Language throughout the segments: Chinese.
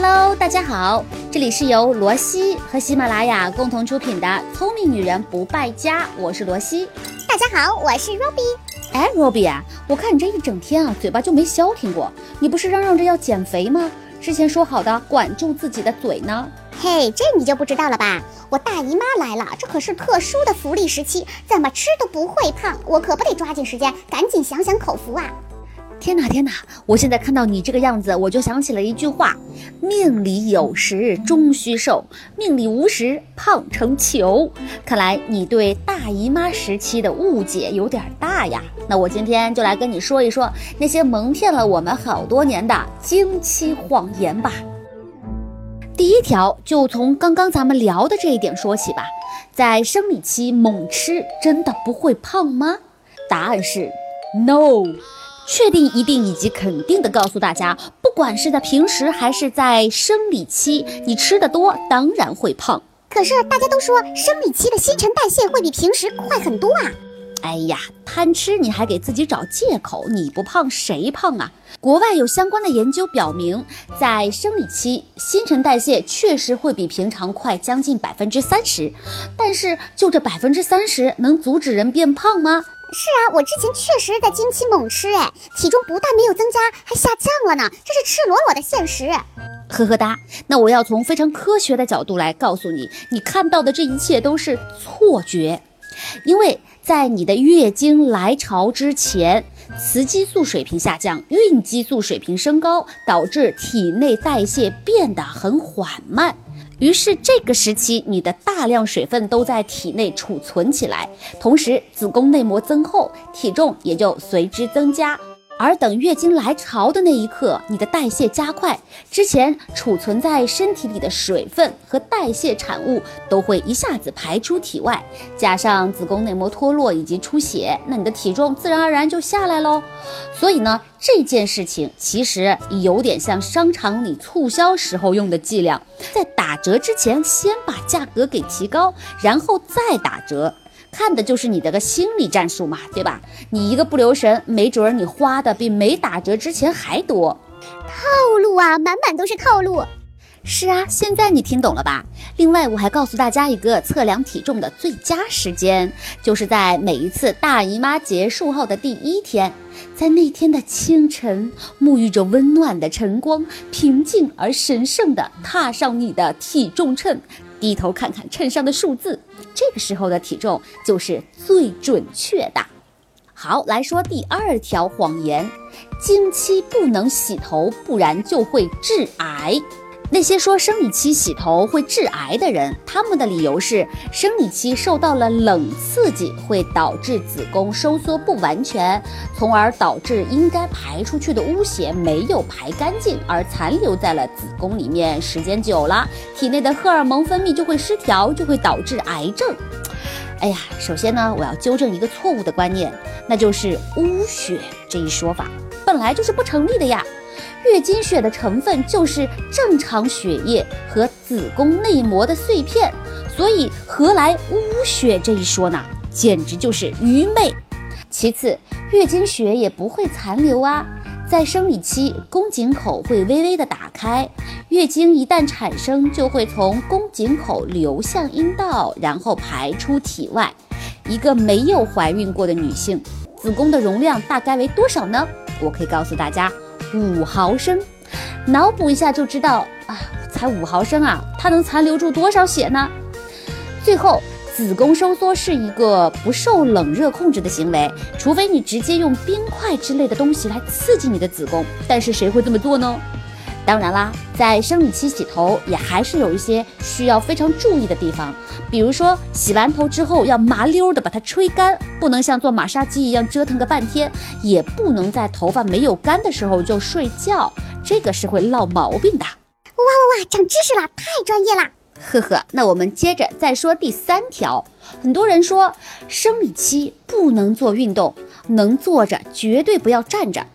Hello，大家好，这里是由罗西和喜马拉雅共同出品的《聪明女人不败家》，我是罗西。大家好，我是 Robbie。哎，Robbie 啊，我看你这一整天啊，嘴巴就没消停过。你不是嚷嚷着要减肥吗？之前说好的管住自己的嘴呢？嘿，这你就不知道了吧？我大姨妈来了，这可是特殊的福利时期，怎么吃都不会胖，我可不得抓紧时间，赶紧享享口福啊！天哪天哪！我现在看到你这个样子，我就想起了一句话：命里有时终须瘦，命里无时胖成球。看来你对大姨妈时期的误解有点大呀。那我今天就来跟你说一说那些蒙骗了我们好多年的经期谎言吧。第一条，就从刚刚咱们聊的这一点说起吧。在生理期猛吃真的不会胖吗？答案是 no。确定、一定以及肯定的告诉大家，不管是在平时还是在生理期，你吃的多，当然会胖。可是大家都说生理期的新陈代谢会比平时快很多啊！哎呀，贪吃你还给自己找借口，你不胖谁胖啊？国外有相关的研究表明，在生理期，新陈代谢确实会比平常快将近百分之三十，但是就这百分之三十，能阻止人变胖吗？是啊，我之前确实在经期猛吃，哎，体重不但没有增加，还下降了呢，这是赤裸裸的现实。呵呵哒，那我要从非常科学的角度来告诉你，你看到的这一切都是错觉，因为在你的月经来潮之前，雌激素水平下降，孕激素水平升高，导致体内代谢变得很缓慢。于是这个时期，你的大量水分都在体内储存起来，同时子宫内膜增厚，体重也就随之增加。而等月经来潮的那一刻，你的代谢加快，之前储存在身体里的水分和代谢产物都会一下子排出体外，加上子宫内膜脱落以及出血，那你的体重自然而然就下来喽。所以呢，这件事情其实有点像商场里促销时候用的伎俩，在打折之前先把价格给提高，然后再打折。看的就是你的个心理战术嘛，对吧？你一个不留神，没准儿你花的比没打折之前还多。套路啊，满满都是套路。是啊，现在你听懂了吧？另外，我还告诉大家一个测量体重的最佳时间，就是在每一次大姨妈结束后的第一天，在那天的清晨，沐浴着温暖的晨光，平静而神圣的踏上你的体重秤。低头看看秤上的数字，这个时候的体重就是最准确的。好，来说第二条谎言：经期不能洗头，不然就会致癌。那些说生理期洗头会致癌的人，他们的理由是生理期受到了冷刺激，会导致子宫收缩不完全，从而导致应该排出去的污血没有排干净，而残留在了子宫里面。时间久了，体内的荷尔蒙分泌就会失调，就会导致癌症。哎呀，首先呢，我要纠正一个错误的观念，那就是污血这一说法本来就是不成立的呀。月经血的成分就是正常血液和子宫内膜的碎片，所以何来污血这一说呢？简直就是愚昧。其次，月经血也不会残留啊，在生理期，宫颈口会微微的打开，月经一旦产生，就会从宫颈口流向阴道，然后排出体外。一个没有怀孕过的女性，子宫的容量大概为多少呢？我可以告诉大家。五毫升，脑补一下就知道啊，才五毫升啊，它能残留住多少血呢？最后，子宫收缩是一个不受冷热控制的行为，除非你直接用冰块之类的东西来刺激你的子宫，但是谁会这么做呢？当然啦，在生理期洗头也还是有一些需要非常注意的地方，比如说洗完头之后要麻溜的把它吹干，不能像做马杀鸡一样折腾个半天，也不能在头发没有干的时候就睡觉，这个是会落毛病的。哇哇哇，长知识了，太专业了。呵呵，那我们接着再说第三条，很多人说生理期不能做运动，能坐着绝对不要站着。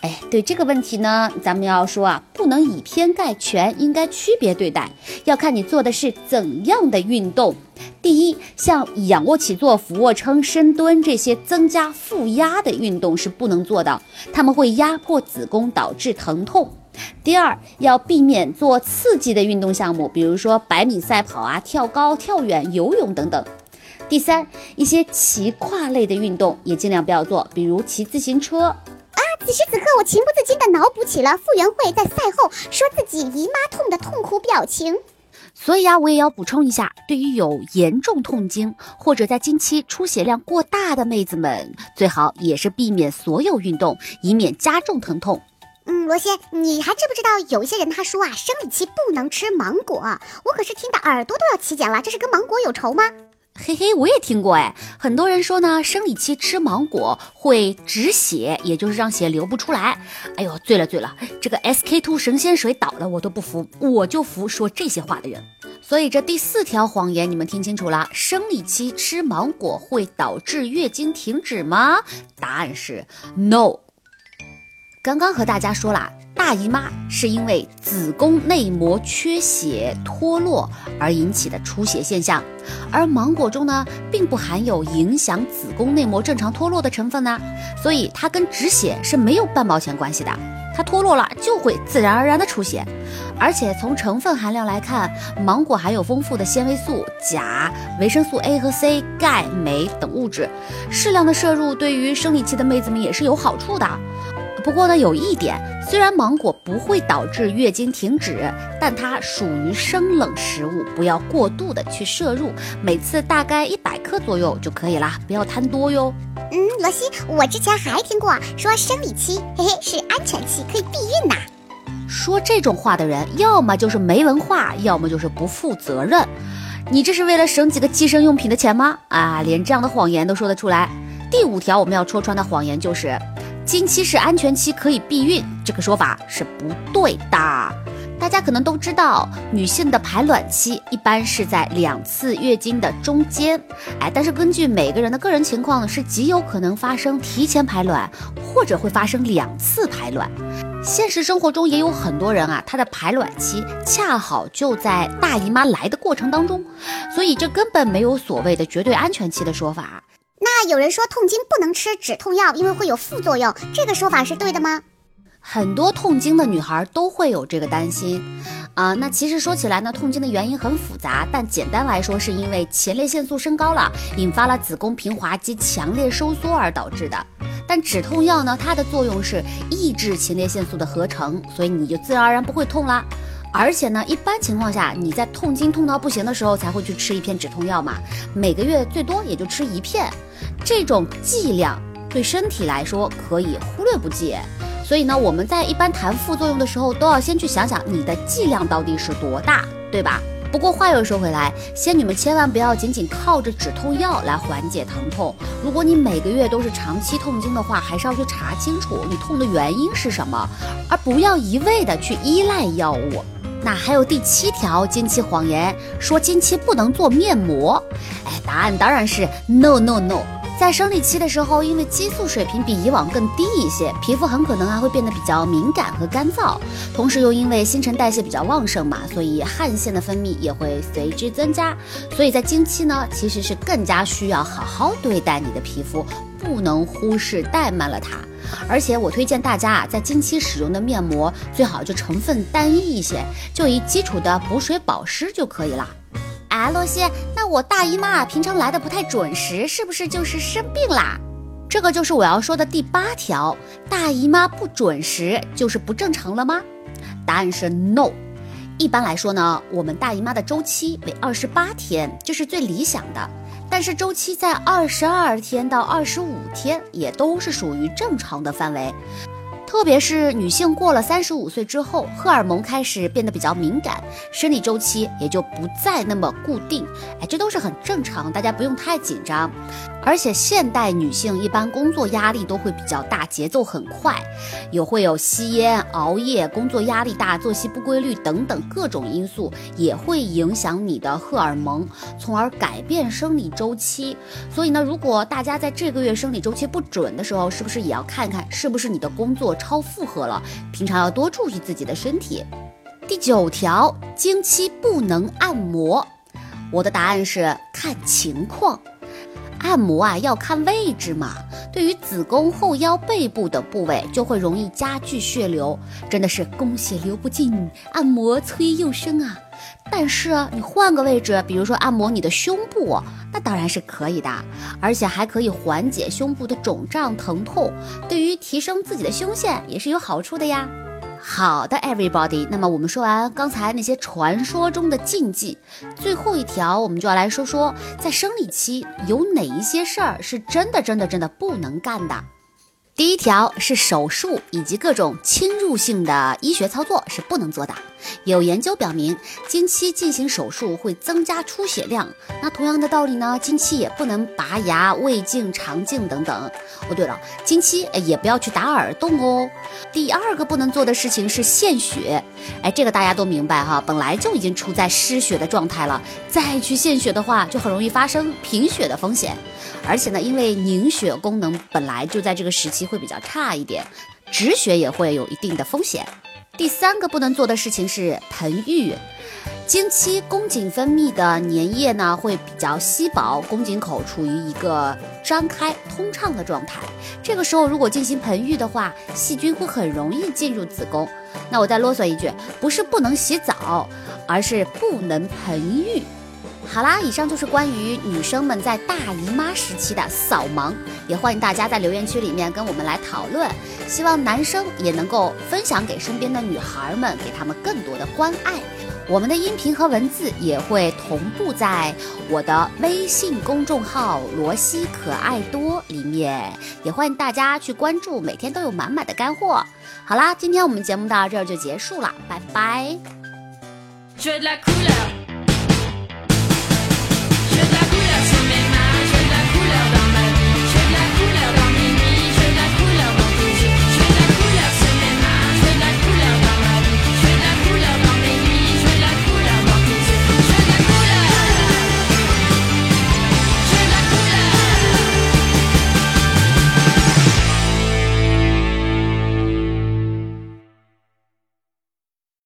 哎，对这个问题呢，咱们要说啊，不能以偏概全，应该区别对待，要看你做的是怎样的运动。第一，像仰卧起坐、俯卧撑、深蹲这些增加负压的运动是不能做的，他们会压迫子宫，导致疼痛。第二，要避免做刺激的运动项目，比如说百米赛跑啊、跳高、跳远、游泳等等。第三，一些骑跨类的运动也尽量不要做，比如骑自行车。啊，此时此刻，我情不自禁地脑补起了傅园慧在赛后说自己姨妈痛的痛苦表情。所以啊，我也要补充一下，对于有严重痛经或者在经期出血量过大的妹子们，最好也是避免所有运动，以免加重疼痛。嗯，罗西，你还知不知道有一些人他说啊，生理期不能吃芒果，我可是听得耳朵都要起茧了，这是跟芒果有仇吗？嘿嘿，我也听过哎，很多人说呢，生理期吃芒果会止血，也就是让血流不出来。哎呦，醉了醉了，这个 SK two 神仙水倒了我都不服，我就服说这些话的人。所以这第四条谎言你们听清楚了，生理期吃芒果会导致月经停止吗？答案是 no。刚刚和大家说了。大姨妈是因为子宫内膜缺血脱落而引起的出血现象，而芒果中呢并不含有影响子宫内膜正常脱落的成分呢，所以它跟止血是没有半毛钱关系的。它脱落了就会自然而然的出血，而且从成分含量来看，芒果含有丰富的纤维素、钾、维生素 A 和 C、钙、镁等物质，适量的摄入对于生理期的妹子们也是有好处的。不过呢，有一点，虽然芒果不会导致月经停止，但它属于生冷食物，不要过度的去摄入，每次大概一百克左右就可以啦，不要贪多哟。嗯，罗西，我之前还听过说生理期，嘿嘿，是安全期，可以避孕呐。说这种话的人，要么就是没文化，要么就是不负责任。你这是为了省几个计生用品的钱吗？啊，连这样的谎言都说得出来。第五条我们要戳穿的谎言就是。经期是安全期，可以避孕，这个说法是不对的。大家可能都知道，女性的排卵期一般是在两次月经的中间，哎，但是根据每个人的个人情况呢，是极有可能发生提前排卵，或者会发生两次排卵。现实生活中也有很多人啊，她的排卵期恰好就在大姨妈来的过程当中，所以这根本没有所谓的绝对安全期的说法。那有人说痛经不能吃止痛药，因为会有副作用，这个说法是对的吗？很多痛经的女孩都会有这个担心啊。那其实说起来呢，痛经的原因很复杂，但简单来说是因为前列腺素升高了，引发了子宫平滑肌强烈收缩而导致的。但止痛药呢，它的作用是抑制前列腺素的合成，所以你就自然而然不会痛啦。而且呢，一般情况下，你在痛经痛到不行的时候才会去吃一片止痛药嘛，每个月最多也就吃一片，这种剂量对身体来说可以忽略不计。所以呢，我们在一般谈副作用的时候，都要先去想想你的剂量到底是多大，对吧？不过话又说回来，仙女们千万不要仅仅靠着止痛药来缓解疼痛。如果你每个月都是长期痛经的话，还是要去查清楚你痛的原因是什么，而不要一味的去依赖药物。那还有第七条经期谎言，说经期不能做面膜。哎，答案当然是 no no no。在生理期的时候，因为激素水平比以往更低一些，皮肤很可能还会变得比较敏感和干燥。同时又因为新陈代谢比较旺盛嘛，所以汗腺的分泌也会随之增加。所以在经期呢，其实是更加需要好好对待你的皮肤，不能忽视怠慢了它。而且我推荐大家啊，在经期使用的面膜最好就成分单一一些，就以基础的补水保湿就可以了。啊，洛西，那我大姨妈平常来的不太准时，是不是就是生病啦？这个就是我要说的第八条，大姨妈不准时就是不正常了吗？答案是 no。一般来说呢，我们大姨妈的周期为二十八天，这是最理想的。但是周期在二十二天到二十五天，也都是属于正常的范围。特别是女性过了三十五岁之后，荷尔蒙开始变得比较敏感，生理周期也就不再那么固定。哎，这都是很正常，大家不用太紧张。而且现代女性一般工作压力都会比较大，节奏很快，有会有吸烟、熬夜、工作压力大、作息不规律等等各种因素，也会影响你的荷尔蒙，从而改变生理周期。所以呢，如果大家在这个月生理周期不准的时候，是不是也要看看是不是你的工作超负荷了？平常要多注意自己的身体。第九条，经期不能按摩，我的答案是看情况。按摩啊要看位置嘛，对于子宫、后腰、背部的部位就会容易加剧血流，真的是供血流不尽，按摩催又生啊。但是你换个位置，比如说按摩你的胸部，那当然是可以的，而且还可以缓解胸部的肿胀疼痛，对于提升自己的胸线也是有好处的呀。好的，everybody，那么我们说完刚才那些传说中的禁忌，最后一条我们就要来说说，在生理期有哪一些事儿是真的真的真的不能干的。第一条是手术以及各种侵入性的医学操作是不能做的。有研究表明，经期进行手术会增加出血量。那同样的道理呢，经期也不能拔牙、胃镜、肠镜等等。哦，对了，经期也不要去打耳洞哦。第二个不能做的事情是献血。哎，这个大家都明白哈，本来就已经处在失血的状态了，再去献血的话，就很容易发生贫血的风险。而且呢，因为凝血功能本来就在这个时期会比较差一点，止血也会有一定的风险。第三个不能做的事情是盆浴。经期宫颈分泌的粘液呢会比较稀薄，宫颈口处于一个张开通畅的状态。这个时候如果进行盆浴的话，细菌会很容易进入子宫。那我再啰嗦一句，不是不能洗澡，而是不能盆浴。好啦，以上就是关于女生们在大姨妈时期的扫盲，也欢迎大家在留言区里面跟我们来讨论。希望男生也能够分享给身边的女孩们，给他们更多的关爱。我们的音频和文字也会同步在我的微信公众号“罗西可爱多”里面，也欢迎大家去关注，每天都有满满的干货。好啦，今天我们节目到这儿就结束了，拜拜。